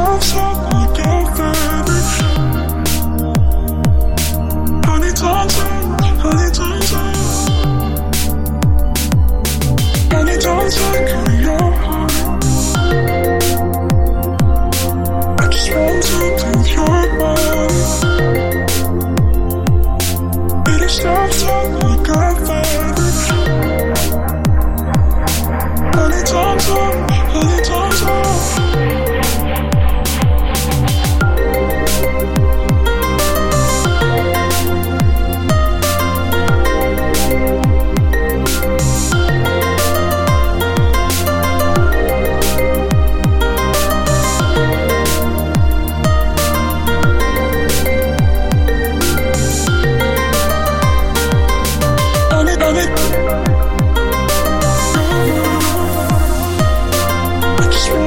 Stop, look at Just